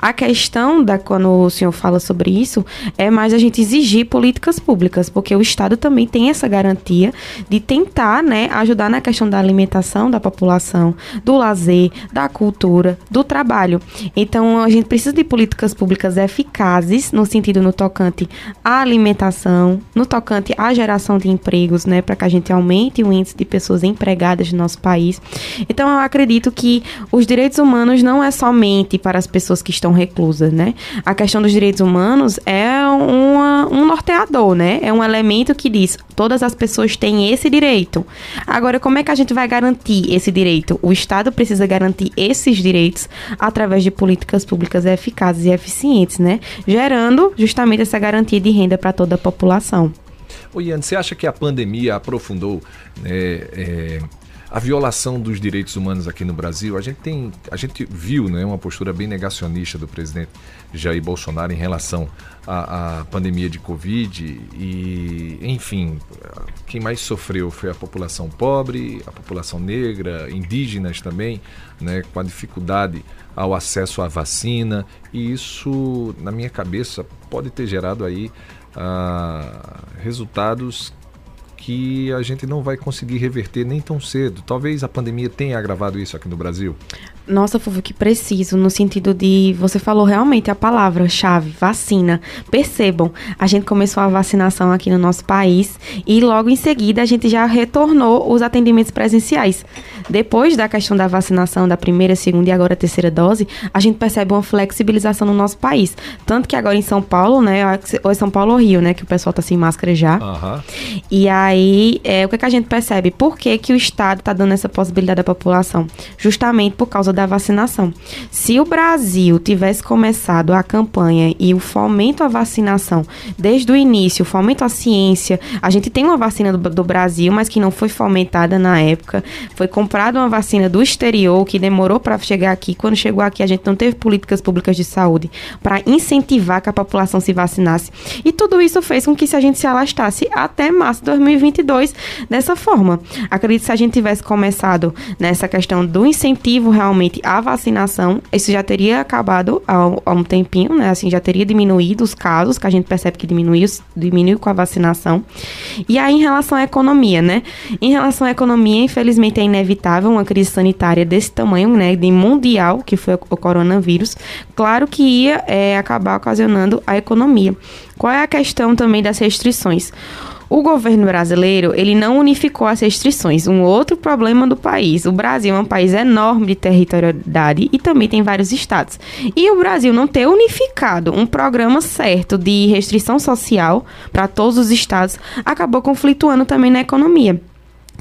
A questão da quando o senhor fala sobre isso é mais a gente exigir políticas públicas, porque o Estado também tem essa garantia de tentar, né, ajudar na questão da alimentação da população, do lazer, da cultura, do trabalho. Então, a gente precisa de políticas públicas eficazes no sentido no tocante à alimentação alimentação, no tocante à geração de empregos, né, para que a gente aumente o índice de pessoas empregadas no nosso país. Então, eu acredito que os direitos humanos não é somente para as pessoas que estão reclusas, né? A questão dos direitos humanos é uma, um norteador, né? É um elemento que diz todas as pessoas têm esse direito. Agora, como é que a gente vai garantir esse direito? O Estado precisa garantir esses direitos através de políticas públicas eficazes e eficientes, né? Gerando justamente essa garantia de renda para toda a população. Ô Ian, você acha que a pandemia aprofundou né, é, a violação dos direitos humanos aqui no Brasil? A gente tem, a gente viu né, uma postura bem negacionista do presidente Jair Bolsonaro em relação à, à pandemia de Covid e, enfim, quem mais sofreu foi a população pobre, a população negra, indígenas também, né, com a dificuldade ao acesso à vacina e isso, na minha cabeça, pode ter gerado aí ah, resultados que a gente não vai conseguir reverter nem tão cedo. Talvez a pandemia tenha agravado isso aqui no Brasil. Nossa, Fufu, que preciso, no sentido de. Você falou realmente a palavra-chave, vacina. Percebam, a gente começou a vacinação aqui no nosso país e logo em seguida a gente já retornou os atendimentos presenciais. Depois da questão da vacinação da primeira, segunda e agora terceira dose, a gente percebe uma flexibilização no nosso país. Tanto que agora em São Paulo, né? Ou é São Paulo ou Rio, né? Que o pessoal tá sem máscara já. Uhum. E aí, é, o que, é que a gente percebe? Por que, que o Estado tá dando essa possibilidade à população? Justamente por causa da vacinação. Se o Brasil tivesse começado a campanha e o fomento à vacinação desde o início, o fomento à ciência, a gente tem uma vacina do, do Brasil, mas que não foi fomentada na época, foi comprada uma vacina do exterior que demorou para chegar aqui. Quando chegou aqui, a gente não teve políticas públicas de saúde para incentivar que a população se vacinasse. E tudo isso fez com que se a gente se alastasse até março de 2022 dessa forma. Acredito que se a gente tivesse começado nessa questão do incentivo realmente realmente a vacinação, isso já teria acabado há, um tempinho, né? Assim, já teria diminuído os casos, que a gente percebe que diminuiu, diminuiu com a vacinação. E aí, em relação à economia, né? Em relação à economia, infelizmente é inevitável uma crise sanitária desse tamanho, né? De mundial, que foi o coronavírus. Claro que ia é, acabar ocasionando a economia. Qual é a questão também das restrições? O governo brasileiro, ele não unificou as restrições. Um outro problema do país. O Brasil é um país enorme de territorialidade e também tem vários estados. E o Brasil não ter unificado um programa certo de restrição social para todos os estados acabou conflituando também na economia.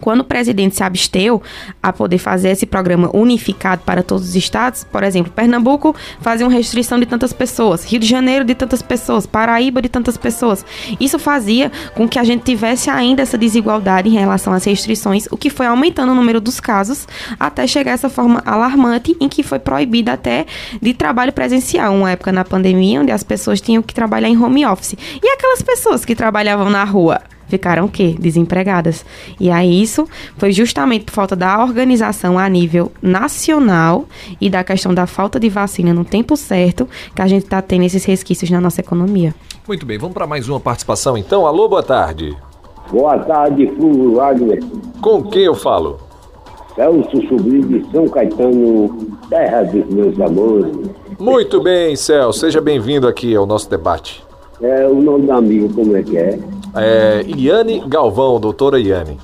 Quando o presidente se absteu a poder fazer esse programa unificado para todos os estados, por exemplo, Pernambuco fazia uma restrição de tantas pessoas, Rio de Janeiro de tantas pessoas, Paraíba de tantas pessoas. Isso fazia com que a gente tivesse ainda essa desigualdade em relação às restrições, o que foi aumentando o número dos casos até chegar a essa forma alarmante em que foi proibida até de trabalho presencial, uma época na pandemia onde as pessoas tinham que trabalhar em home office. E aquelas pessoas que trabalhavam na rua, ficaram o quê? Desempregadas. E aí isso foi justamente por falta da organização a nível nacional e da questão da falta de vacina no tempo certo que a gente está tendo esses resquícios na nossa economia. Muito bem, vamos para mais uma participação então. Alô, boa tarde. Boa tarde, Fulvio Wagner. Com quem eu falo? Celso Sobrinho de São Caetano, terra dos meus amores. Muito bem, Celso, seja bem-vindo aqui ao nosso debate. É, o nome do amigo, como é que é? É, Iane Galvão, doutora Iane.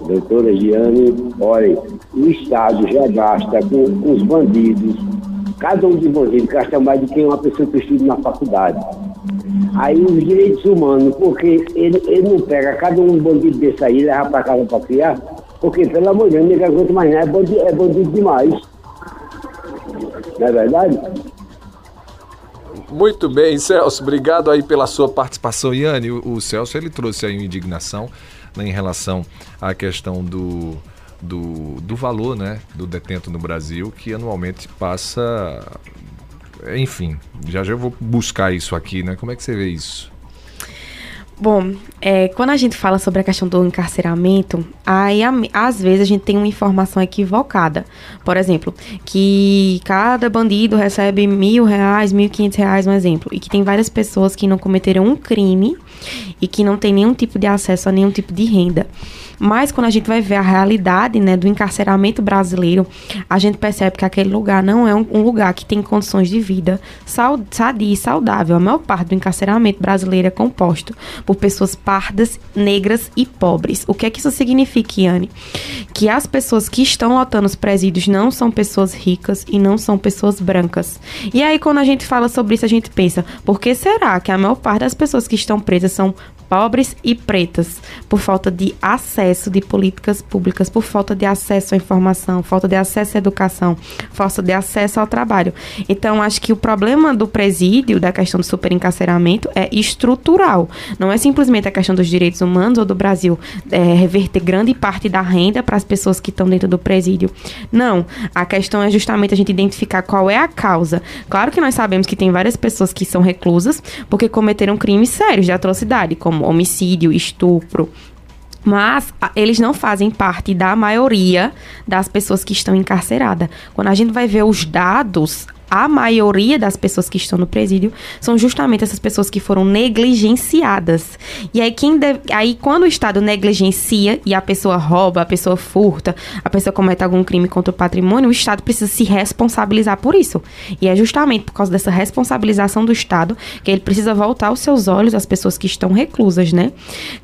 Doutora Iane, olha, o Estado já gasta com, com os bandidos, cada um de bandidos gasta mais do que uma pessoa que estuda na faculdade. Aí os direitos humanos, porque ele, ele não pega cada um bandido desse aí e leva para casa para criar, porque, pelo amor de Deus, ninguém aguenta mais nada, é bandido, é bandido demais. Não é verdade? Muito bem, Celso. Obrigado aí pela sua participação. Iane, o, o Celso ele trouxe aí uma indignação né, em relação à questão do, do, do valor né, do detento no Brasil, que anualmente passa. Enfim, já já vou buscar isso aqui, né? Como é que você vê isso? Bom, é, quando a gente fala sobre a questão do encarceramento, aí às vezes a gente tem uma informação equivocada. Por exemplo, que cada bandido recebe mil reais, mil e quinhentos reais, um exemplo, e que tem várias pessoas que não cometeram um crime e que não tem nenhum tipo de acesso a nenhum tipo de renda. Mas quando a gente vai ver a realidade né, do encarceramento brasileiro, a gente percebe que aquele lugar não é um, lugar que tem condições de vida sadia e saudável. A maior parte do encarceramento brasileiro é composto por pessoas pardas, negras e pobres. O que é que isso significa, Yane? Que as pessoas que estão lotando os presídios não são pessoas ricas e não são pessoas brancas. E aí, quando a gente fala sobre isso, a gente pensa, por que será que a maior parte das pessoas que estão presas são pobres e pretas, por falta de acesso de políticas públicas, por falta de acesso à informação, falta de acesso à educação, falta de acesso ao trabalho. Então, acho que o problema do presídio, da questão do superencarceramento, é estrutural. Não é simplesmente a questão dos direitos humanos ou do Brasil é, reverter grande parte da renda para as pessoas que estão dentro do presídio. Não. A questão é justamente a gente identificar qual é a causa. Claro que nós sabemos que tem várias pessoas que são reclusas porque cometeram crimes sérios de atrocidade, como homicídio, estupro, mas eles não fazem parte da maioria das pessoas que estão encarceradas. Quando a gente vai ver os dados, a maioria das pessoas que estão no presídio são justamente essas pessoas que foram negligenciadas. E aí, quem deve, aí quando o Estado negligencia e a pessoa rouba, a pessoa furta, a pessoa comete algum crime contra o patrimônio, o Estado precisa se responsabilizar por isso. E é justamente por causa dessa responsabilização do Estado que ele precisa voltar os seus olhos às pessoas que estão reclusas, né?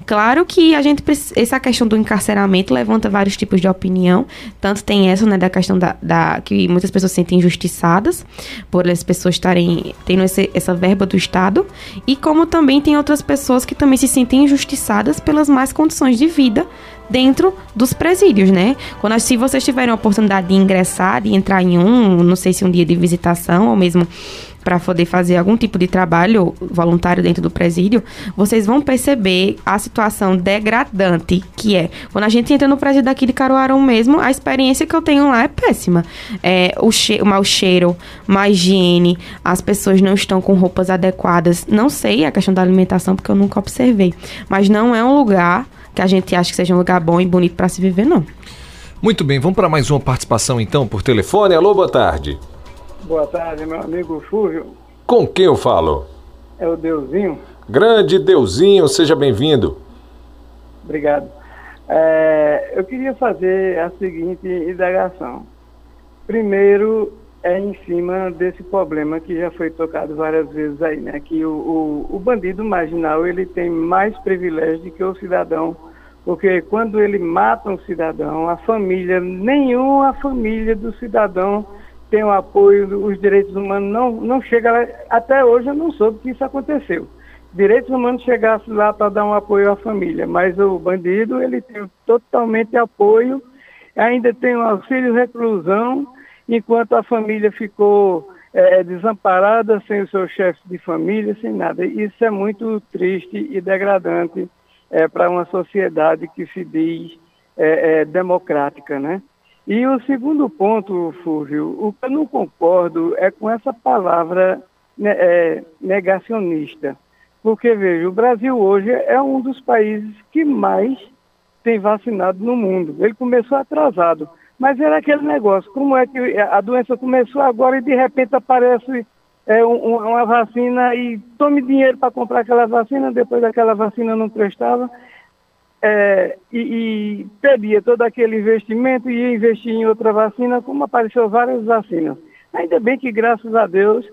Claro que a gente essa questão do encarceramento levanta vários tipos de opinião. Tanto tem essa, né, da questão da, da que muitas pessoas se sentem injustiçadas por as pessoas estarem tendo esse, essa verba do Estado, e como também tem outras pessoas que também se sentem injustiçadas pelas más condições de vida dentro dos presídios, né? Quando se vocês tiverem a oportunidade de ingressar, de entrar em um, não sei se um dia de visitação ou mesmo para poder fazer algum tipo de trabalho voluntário dentro do presídio, vocês vão perceber a situação degradante que é. Quando a gente entra no presídio daqui de Caruaru mesmo, a experiência que eu tenho lá é péssima. É, o, che o mau cheiro, má higiene, as pessoas não estão com roupas adequadas. Não sei a questão da alimentação, porque eu nunca observei. Mas não é um lugar que a gente acha que seja um lugar bom e bonito para se viver, não. Muito bem, vamos para mais uma participação então por telefone. Alô, boa tarde. Boa tarde, meu amigo Fúvio. Com quem eu falo? É o Deusinho. Grande Deusinho, seja bem-vindo. Obrigado. É, eu queria fazer a seguinte indagação. Primeiro, é em cima desse problema que já foi tocado várias vezes aí, né? Que o, o, o bandido marginal ele tem mais privilégio do que o cidadão, porque quando ele mata um cidadão, a família, nenhuma família do cidadão tem o apoio, os direitos humanos não, não chega lá. Até hoje eu não soube que isso aconteceu. Direitos humanos chegasse lá para dar um apoio à família, mas o bandido ele tem totalmente apoio, ainda tem o auxílio reclusão, enquanto a família ficou é, desamparada, sem os seus chefes de família, sem nada. Isso é muito triste e degradante é, para uma sociedade que se diz é, é, democrática, né? E o segundo ponto, Fúvio, o que eu não concordo é com essa palavra né, é, negacionista. Porque, veja, o Brasil hoje é um dos países que mais tem vacinado no mundo. Ele começou atrasado. Mas era aquele negócio, como é que a doença começou agora e de repente aparece é, um, uma vacina e tome dinheiro para comprar aquela vacina, depois aquela vacina não prestava, é, e, e perdia todo aquele investimento e ia investir em outra vacina, como apareceu várias vacinas. Ainda bem que, graças a Deus,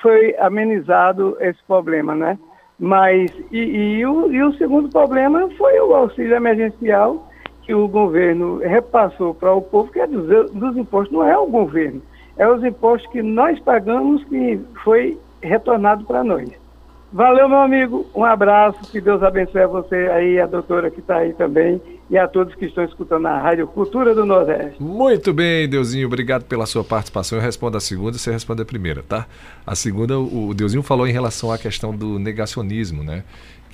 foi amenizado esse problema, né? Mas, e, e, o, e o segundo problema foi o auxílio emergencial, que o governo repassou para o povo, que é dos, dos impostos, não é o governo, é os impostos que nós pagamos que foi retornado para nós. Valeu, meu amigo. Um abraço. Que Deus abençoe a você aí, a doutora que está aí também, e a todos que estão escutando a Rádio Cultura do Nordeste. Muito bem, Deusinho. Obrigado pela sua participação. Eu respondo a segunda, você responde a primeira, tá? A segunda, o Deusinho falou em relação à questão do negacionismo, né?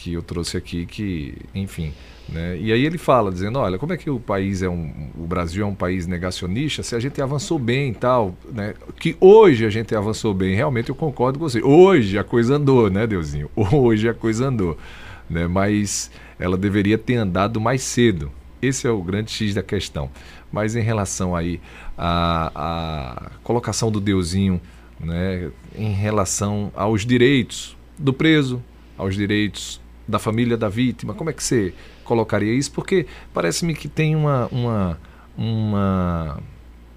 Que eu trouxe aqui, que, enfim né? E aí ele fala, dizendo, olha, como é que o país é um. O Brasil é um país negacionista se a gente avançou bem e tal, né? Que hoje a gente avançou bem, realmente eu concordo com você. Hoje a coisa andou, né, Deusinho? Hoje a coisa andou. Né? Mas ela deveria ter andado mais cedo. Esse é o grande X da questão. Mas em relação aí à, à colocação do Deusinho, né, em relação aos direitos do preso, aos direitos da família da vítima, como é que você colocaria isso, porque parece-me que tem uma, uma, uma,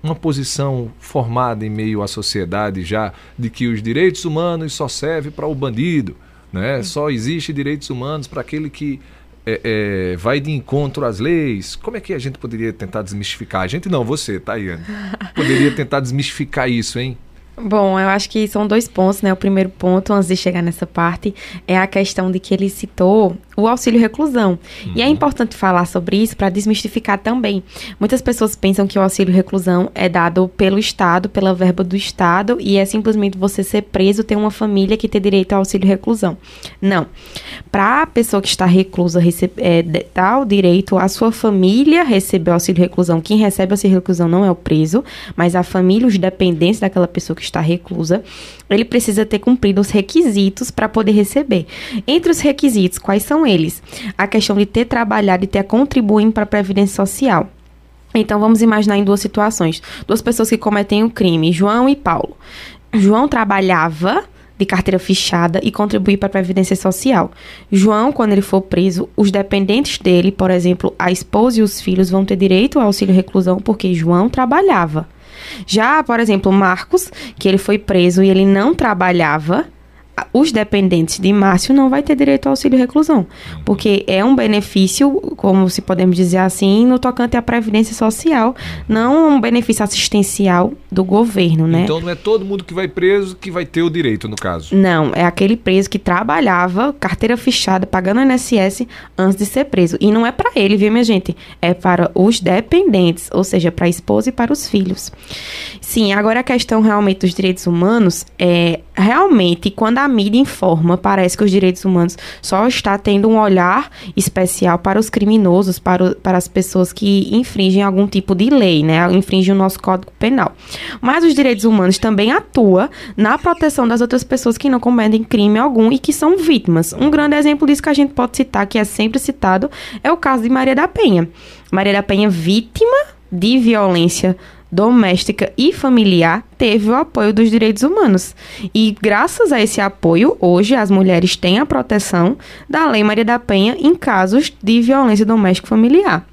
uma posição formada em meio à sociedade já de que os direitos humanos só servem para o bandido, né? só existe direitos humanos para aquele que é, é, vai de encontro às leis. Como é que a gente poderia tentar desmistificar? A gente não, você, Tayane. Poderia tentar desmistificar isso, hein? Bom, eu acho que são dois pontos, né? O primeiro ponto, antes de chegar nessa parte, é a questão de que ele citou o auxílio reclusão. Uhum. E é uhum. importante falar sobre isso para desmistificar também. Muitas pessoas pensam que o auxílio reclusão é dado pelo Estado, pela verba do Estado, e é simplesmente você ser preso, ter uma família que tem direito ao auxílio reclusão. Não. Para a pessoa que está reclusa é, dar o direito à sua família receber o auxílio reclusão. Quem recebe o auxílio reclusão não é o preso, mas a família, os dependentes daquela pessoa que está reclusa, ele precisa ter cumprido os requisitos para poder receber. Entre os requisitos, quais são eles? A questão de ter trabalhado e ter contribuído para a Previdência Social. Então vamos imaginar em duas situações: duas pessoas que cometem o um crime, João e Paulo. João trabalhava de carteira fichada e contribuir para a Previdência Social. João, quando ele for preso, os dependentes dele, por exemplo, a esposa e os filhos, vão ter direito ao auxílio reclusão porque João trabalhava. Já, por exemplo, Marcos, que ele foi preso e ele não trabalhava, os dependentes de Márcio não vai ter direito ao auxílio reclusão, porque é um benefício, como se podemos dizer assim, no tocante à previdência social, não um benefício assistencial do governo, né? Então não é todo mundo que vai preso que vai ter o direito, no caso. Não, é aquele preso que trabalhava, carteira fechada, pagando INSS antes de ser preso. E não é para ele, viu, minha gente? É para os dependentes, ou seja, para a esposa e para os filhos. Sim, agora a questão realmente dos direitos humanos é realmente quando a mídia informa, parece que os direitos humanos só está tendo um olhar especial para os criminosos, para, o, para as pessoas que infringem algum tipo de lei, né? Infringem o nosso Código Penal. Mas os direitos humanos também atua na proteção das outras pessoas que não cometem crime algum e que são vítimas. Um grande exemplo disso que a gente pode citar, que é sempre citado, é o caso de Maria da Penha. Maria da Penha, vítima de violência doméstica e familiar teve o apoio dos direitos humanos. E graças a esse apoio, hoje as mulheres têm a proteção da Lei Maria da Penha em casos de violência doméstica familiar.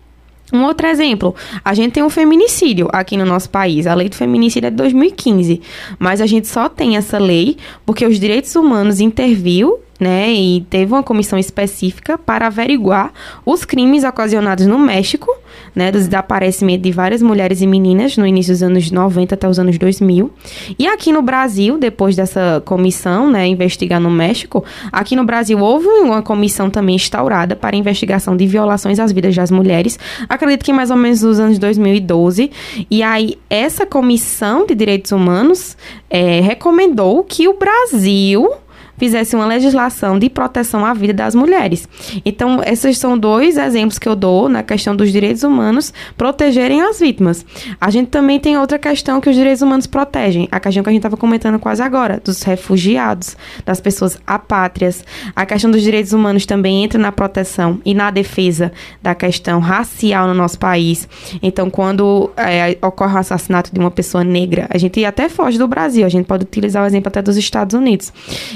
Um outro exemplo, a gente tem um feminicídio aqui no nosso país. A lei do feminicídio é de 2015, mas a gente só tem essa lei porque os direitos humanos interviu né, e teve uma comissão específica para averiguar os crimes ocasionados no México, né, do desaparecimento de várias mulheres e meninas no início dos anos 90 até os anos 2000. E aqui no Brasil, depois dessa comissão, né, investigar no México, aqui no Brasil houve uma comissão também instaurada para investigação de violações às vidas das mulheres. Acredito que mais ou menos nos anos 2012. E aí essa comissão de direitos humanos é, recomendou que o Brasil fizesse uma legislação de proteção à vida das mulheres. Então, esses são dois exemplos que eu dou na questão dos direitos humanos protegerem as vítimas. A gente também tem outra questão que os direitos humanos protegem, a questão que a gente estava comentando quase agora, dos refugiados, das pessoas apátrias. A questão dos direitos humanos também entra na proteção e na defesa da questão racial no nosso país. Então, quando é, ocorre o assassinato de uma pessoa negra, a gente até foge do Brasil, a gente pode utilizar o exemplo até dos Estados Unidos.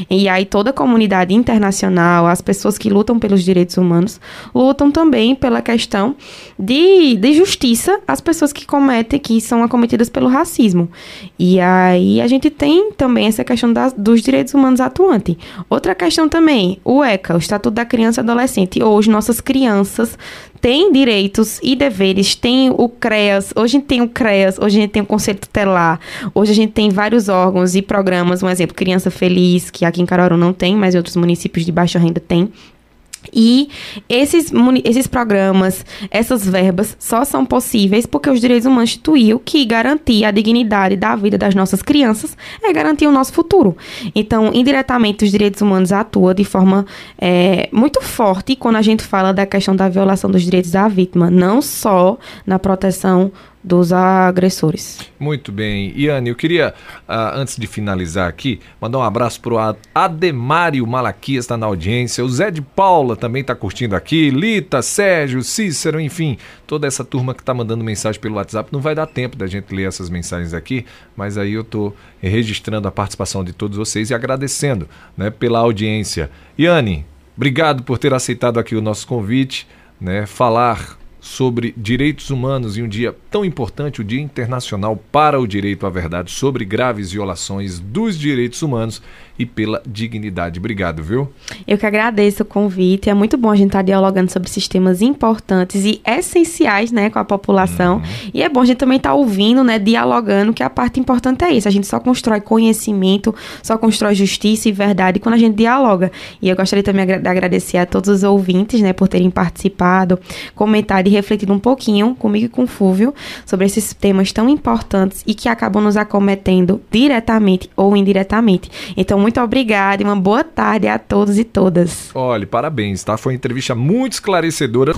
E aí toda a comunidade internacional, as pessoas que lutam pelos direitos humanos, lutam também pela questão de, de justiça às pessoas que cometem, que são acometidas pelo racismo. E aí a gente tem também essa questão das, dos direitos humanos atuante. Outra questão também, o ECA, o Estatuto da Criança e Adolescente. Hoje nossas crianças têm direitos e deveres, tem o CREAS, hoje a gente tem o CREAS, hoje a gente tem o Conselho Tutelar, hoje a gente tem vários órgãos e programas, um exemplo, Criança Feliz, que aqui em Caruaru não tem, mas em outros municípios de baixa renda tem. E esses, esses programas, essas verbas, só são possíveis porque os direitos humanos instituiu que garantir a dignidade da vida das nossas crianças é garantir o nosso futuro. Então, indiretamente, os direitos humanos atuam de forma é, muito forte quando a gente fala da questão da violação dos direitos da vítima, não só na proteção dos agressores. Muito bem. Iane, eu queria, uh, antes de finalizar aqui, mandar um abraço para o Ademário Malaquias, está na audiência. O Zé de Paula também está curtindo aqui. Lita, Sérgio, Cícero, enfim, toda essa turma que está mandando mensagem pelo WhatsApp. Não vai dar tempo da gente ler essas mensagens aqui, mas aí eu estou registrando a participação de todos vocês e agradecendo né, pela audiência. Iane, obrigado por ter aceitado aqui o nosso convite, né, falar sobre direitos humanos em um dia tão importante, o Dia Internacional para o Direito à Verdade, sobre graves violações dos direitos humanos e pela dignidade. Obrigado, viu? Eu que agradeço o convite. É muito bom a gente estar dialogando sobre sistemas importantes e essenciais, né, com a população. Uhum. E é bom a gente também estar ouvindo, né, dialogando, que a parte importante é isso. A gente só constrói conhecimento, só constrói justiça e verdade quando a gente dialoga. E eu gostaria também de agradecer a todos os ouvintes, né, por terem participado, comentado e refletido um pouquinho comigo e com o Fúvio sobre esses temas tão importantes e que acabam nos acometendo diretamente ou indiretamente. Então, muito obrigada e uma boa tarde a todos e todas. Olha, parabéns, tá? Foi uma entrevista muito esclarecedora.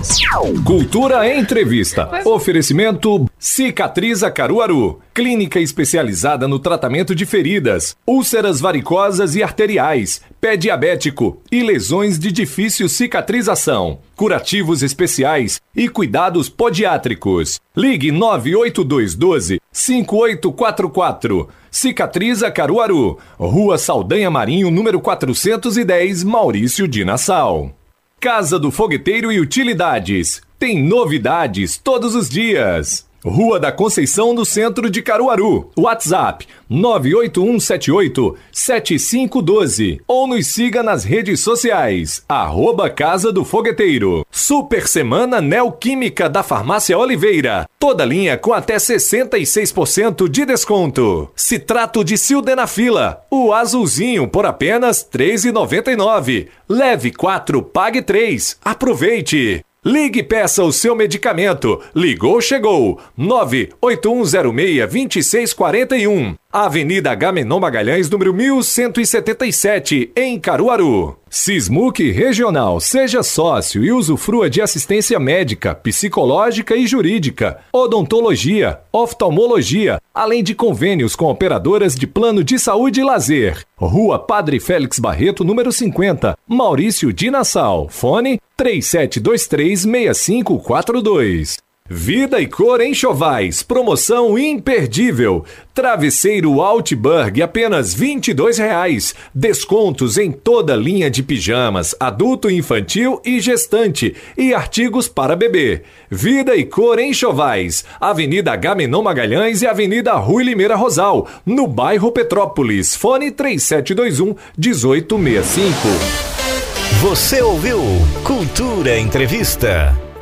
Cultura Entrevista. Oferecimento Cicatriza Caruaru. Clínica especializada no tratamento de feridas, úlceras varicosas e arteriais, pé diabético e lesões de difícil cicatrização. Curativos especiais e cuidados podiátricos. Ligue 98212 5844. Cicatriza Caruaru. Rua Saldanha Marinho, número 410, Maurício de Nassau. Casa do Fogueteiro e Utilidades. Tem novidades todos os dias. Rua da Conceição, no centro de Caruaru. WhatsApp 981787512 ou nos siga nas redes sociais. Arroba Casa do Fogueteiro. Super Semana Neoquímica da Farmácia Oliveira. Toda linha com até 66% de desconto. Citrato de Sildenafila. O azulzinho por apenas R$ 3,99. Leve 4, pague 3. Aproveite! Ligue e peça o seu medicamento. Ligou, chegou. 98106-2641. Avenida Gamenon Magalhães, número 1177, em Caruaru. Sismuc Regional. Seja sócio e usufrua de assistência médica, psicológica e jurídica, odontologia, oftalmologia, além de convênios com operadoras de plano de saúde e lazer. Rua Padre Félix Barreto, número 50, Maurício de Nassau. Fone 37236542. Vida e cor em Chovais, promoção imperdível. Travesseiro Altberg, apenas R$ 22,00. Descontos em toda linha de pijamas, adulto, infantil e gestante e artigos para bebê. Vida e cor em Chovais, Avenida Gamenon Magalhães e Avenida Rui Limeira Rosal, no bairro Petrópolis. Fone 3721 1865. Você ouviu Cultura Entrevista.